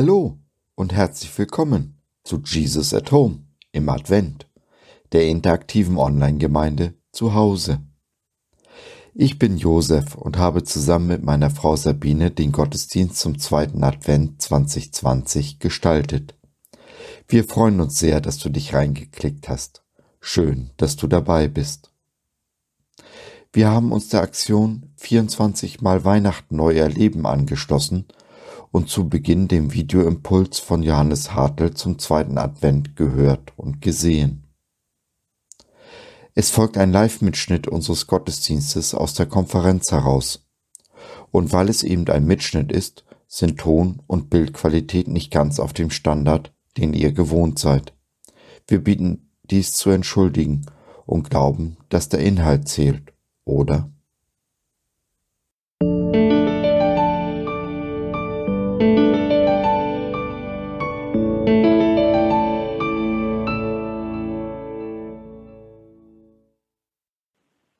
Hallo und herzlich willkommen zu Jesus at Home im Advent, der interaktiven Online-Gemeinde zu Hause. Ich bin Josef und habe zusammen mit meiner Frau Sabine den Gottesdienst zum zweiten Advent 2020 gestaltet. Wir freuen uns sehr, dass du dich reingeklickt hast. Schön, dass du dabei bist. Wir haben uns der Aktion 24 mal Weihnachten neu erleben angeschlossen und zu Beginn den Videoimpuls von Johannes Hartl zum zweiten Advent gehört und gesehen. Es folgt ein Live-Mitschnitt unseres Gottesdienstes aus der Konferenz heraus. Und weil es eben ein Mitschnitt ist, sind Ton- und Bildqualität nicht ganz auf dem Standard, den ihr gewohnt seid. Wir bieten dies zu entschuldigen und glauben, dass der Inhalt zählt oder?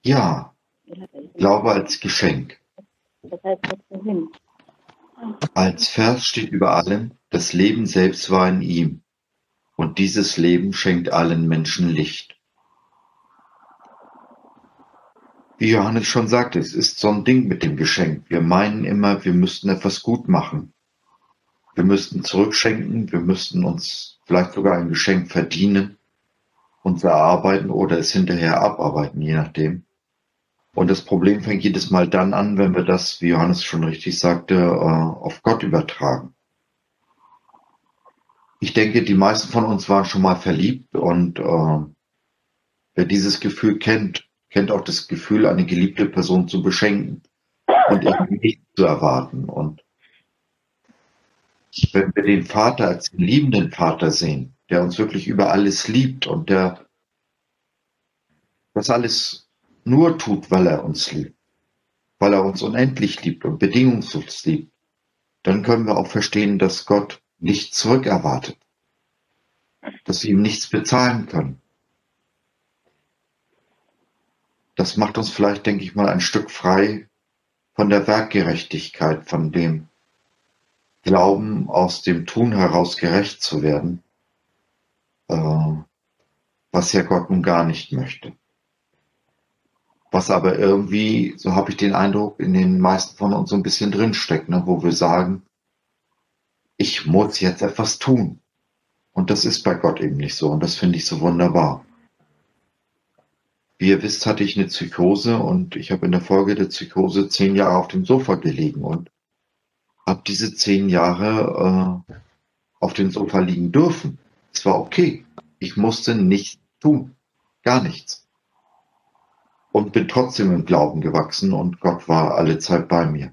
Ja, Glaube als Geschenk. Als Vers steht über allem, das Leben selbst war in ihm, und dieses Leben schenkt allen Menschen Licht. Wie Johannes schon sagte, es ist so ein Ding mit dem Geschenk. Wir meinen immer, wir müssten etwas gut machen. Wir müssten zurückschenken, wir müssten uns vielleicht sogar ein Geschenk verdienen, uns erarbeiten oder es hinterher abarbeiten, je nachdem. Und das Problem fängt jedes Mal dann an, wenn wir das, wie Johannes schon richtig sagte, äh, auf Gott übertragen. Ich denke, die meisten von uns waren schon mal verliebt und äh, wer dieses Gefühl kennt, kennt auch das Gefühl, eine geliebte Person zu beschenken und irgendwie nicht zu erwarten. Und wenn wir den Vater als den liebenden Vater sehen, der uns wirklich über alles liebt und der das alles nur tut, weil er uns liebt, weil er uns unendlich liebt und bedingungslos liebt, dann können wir auch verstehen, dass Gott nicht zurückerwartet, dass wir ihm nichts bezahlen können, das macht uns vielleicht, denke ich mal, ein Stück frei von der Werkgerechtigkeit, von dem Glauben, aus dem Tun heraus gerecht zu werden, äh, was ja Gott nun gar nicht möchte. Was aber irgendwie, so habe ich den Eindruck, in den meisten von uns so ein bisschen drinsteckt, ne, wo wir sagen, ich muss jetzt etwas tun. Und das ist bei Gott eben nicht so. Und das finde ich so wunderbar. Wie ihr wisst, hatte ich eine Psychose und ich habe in der Folge der Psychose zehn Jahre auf dem Sofa gelegen und habe diese zehn Jahre äh, auf dem Sofa liegen dürfen. Es war okay. Ich musste nichts tun. Gar nichts. Und bin trotzdem im Glauben gewachsen und Gott war alle Zeit bei mir.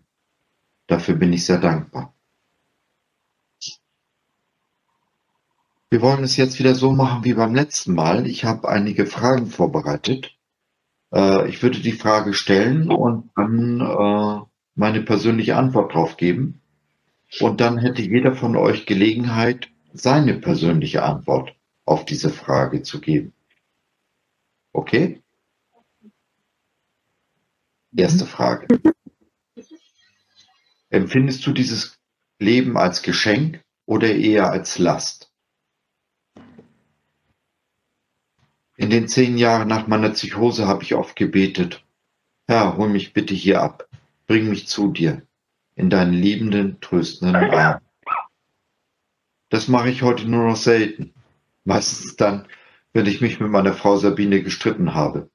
Dafür bin ich sehr dankbar. Wir wollen es jetzt wieder so machen wie beim letzten Mal. Ich habe einige Fragen vorbereitet äh, ich würde die Frage stellen und dann äh, meine persönliche Antwort drauf geben. Und dann hätte jeder von euch Gelegenheit, seine persönliche Antwort auf diese Frage zu geben. Okay? Erste Frage. Empfindest du dieses Leben als Geschenk oder eher als Last? In den zehn Jahren nach meiner Psychose habe ich oft gebetet. Herr, hol mich bitte hier ab. Bring mich zu dir. In deinen liebenden, tröstenden Arm. Das mache ich heute nur noch selten. Meistens dann, wenn ich mich mit meiner Frau Sabine gestritten habe.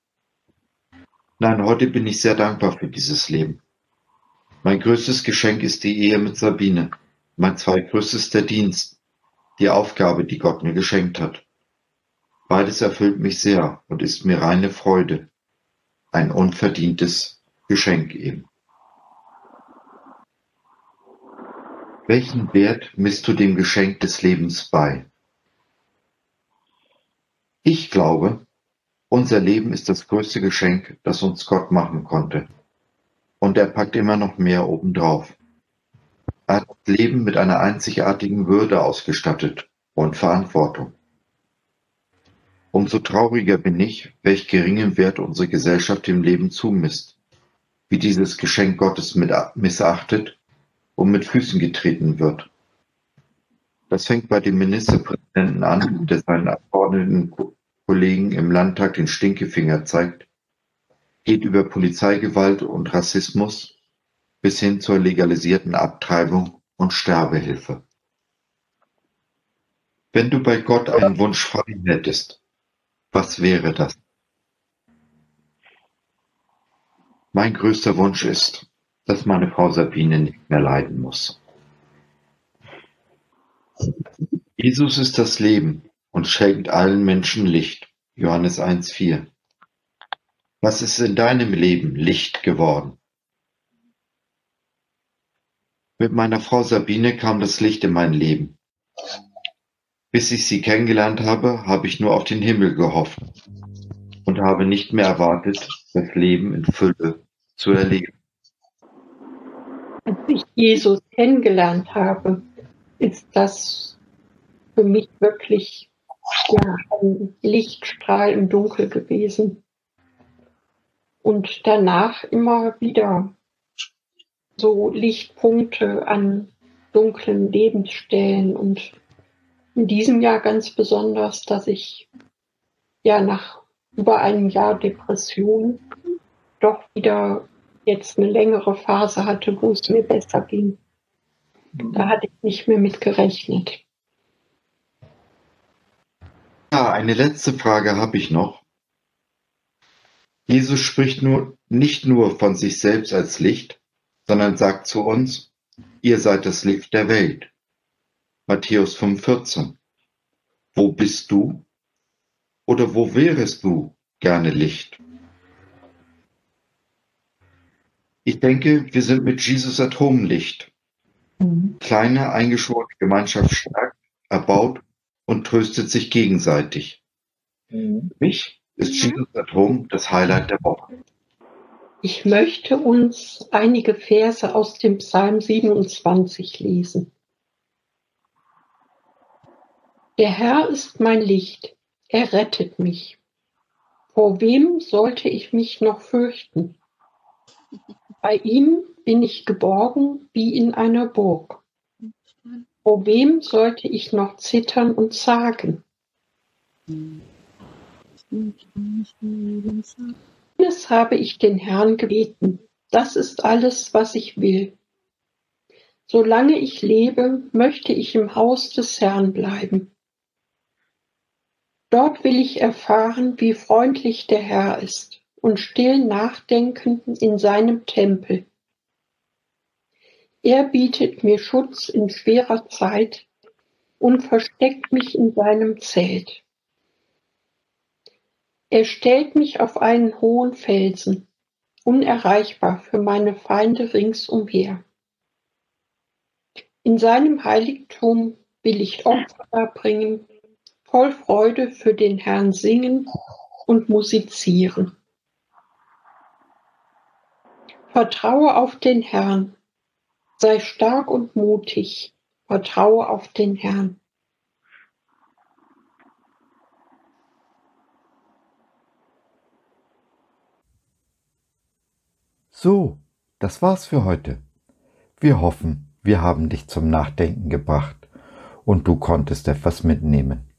Nein, heute bin ich sehr dankbar für dieses Leben. Mein größtes Geschenk ist die Ehe mit Sabine. Mein zweitgrößtes der Dienst. Die Aufgabe, die Gott mir geschenkt hat. Beides erfüllt mich sehr und ist mir reine Freude, ein unverdientes Geschenk eben. Welchen Wert misst du dem Geschenk des Lebens bei? Ich glaube, unser Leben ist das größte Geschenk, das uns Gott machen konnte. Und er packt immer noch mehr obendrauf. Er hat das Leben mit einer einzigartigen Würde ausgestattet und Verantwortung. Umso trauriger bin ich, welch geringen Wert unsere Gesellschaft dem Leben zumisst, wie dieses Geschenk Gottes missachtet und mit Füßen getreten wird. Das fängt bei dem Ministerpräsidenten an, der seinen Abgeordnetenkollegen im Landtag den Stinkefinger zeigt, geht über Polizeigewalt und Rassismus bis hin zur legalisierten Abtreibung und Sterbehilfe. Wenn du bei Gott einen Wunsch frei hättest, was wäre das? Mein größter Wunsch ist, dass meine Frau Sabine nicht mehr leiden muss. Jesus ist das Leben und schenkt allen Menschen Licht. Johannes 1,4. Was ist in deinem Leben Licht geworden? Mit meiner Frau Sabine kam das Licht in mein Leben. Bis ich sie kennengelernt habe, habe ich nur auf den Himmel gehofft und habe nicht mehr erwartet, das Leben in Fülle zu erleben. Als ich Jesus kennengelernt habe, ist das für mich wirklich ja, ein Lichtstrahl im Dunkel gewesen. Und danach immer wieder so Lichtpunkte an dunklen Lebensstellen und in diesem Jahr ganz besonders, dass ich ja nach über einem Jahr Depression doch wieder jetzt eine längere Phase hatte, wo es mir besser ging. Da hatte ich nicht mehr mit gerechnet. Ja, eine letzte Frage habe ich noch. Jesus spricht nur, nicht nur von sich selbst als Licht, sondern sagt zu uns, ihr seid das Licht der Welt. Matthäus 5,14. Wo bist du? Oder wo wärest du gerne Licht? Ich denke, wir sind mit Jesus Atomlicht. Mhm. Kleine eingeschworene Gemeinschaft stärkt, erbaut und tröstet sich gegenseitig. Mhm. Für mich ist Jesus Atom das Highlight der Woche. Ich möchte uns einige Verse aus dem Psalm 27 lesen. Der Herr ist mein Licht, er rettet mich. Vor wem sollte ich mich noch fürchten? Bei ihm bin ich geborgen wie in einer Burg. Vor wem sollte ich noch zittern und zagen? Das habe ich den Herrn gebeten. Das ist alles, was ich will. Solange ich lebe, möchte ich im Haus des Herrn bleiben. Dort will ich erfahren, wie freundlich der Herr ist und still nachdenken in seinem Tempel. Er bietet mir Schutz in schwerer Zeit und versteckt mich in seinem Zelt. Er stellt mich auf einen hohen Felsen, unerreichbar für meine Feinde ringsumher. In seinem Heiligtum will ich Opfer darbringen voll Freude für den Herrn singen und musizieren. Vertraue auf den Herrn, sei stark und mutig, vertraue auf den Herrn. So, das war's für heute. Wir hoffen, wir haben dich zum Nachdenken gebracht und du konntest etwas mitnehmen.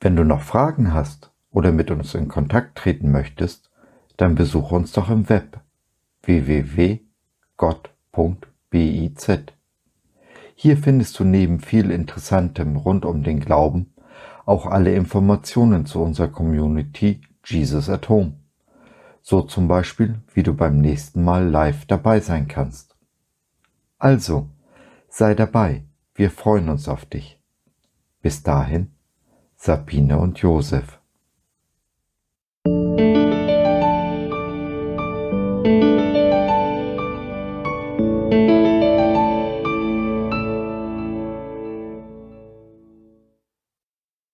Wenn du noch Fragen hast oder mit uns in Kontakt treten möchtest, dann besuche uns doch im Web www.gott.biz. Hier findest du neben viel Interessantem rund um den Glauben auch alle Informationen zu unserer Community Jesus at Home. So zum Beispiel, wie du beim nächsten Mal live dabei sein kannst. Also, sei dabei, wir freuen uns auf dich. Bis dahin, Sabine und Josef.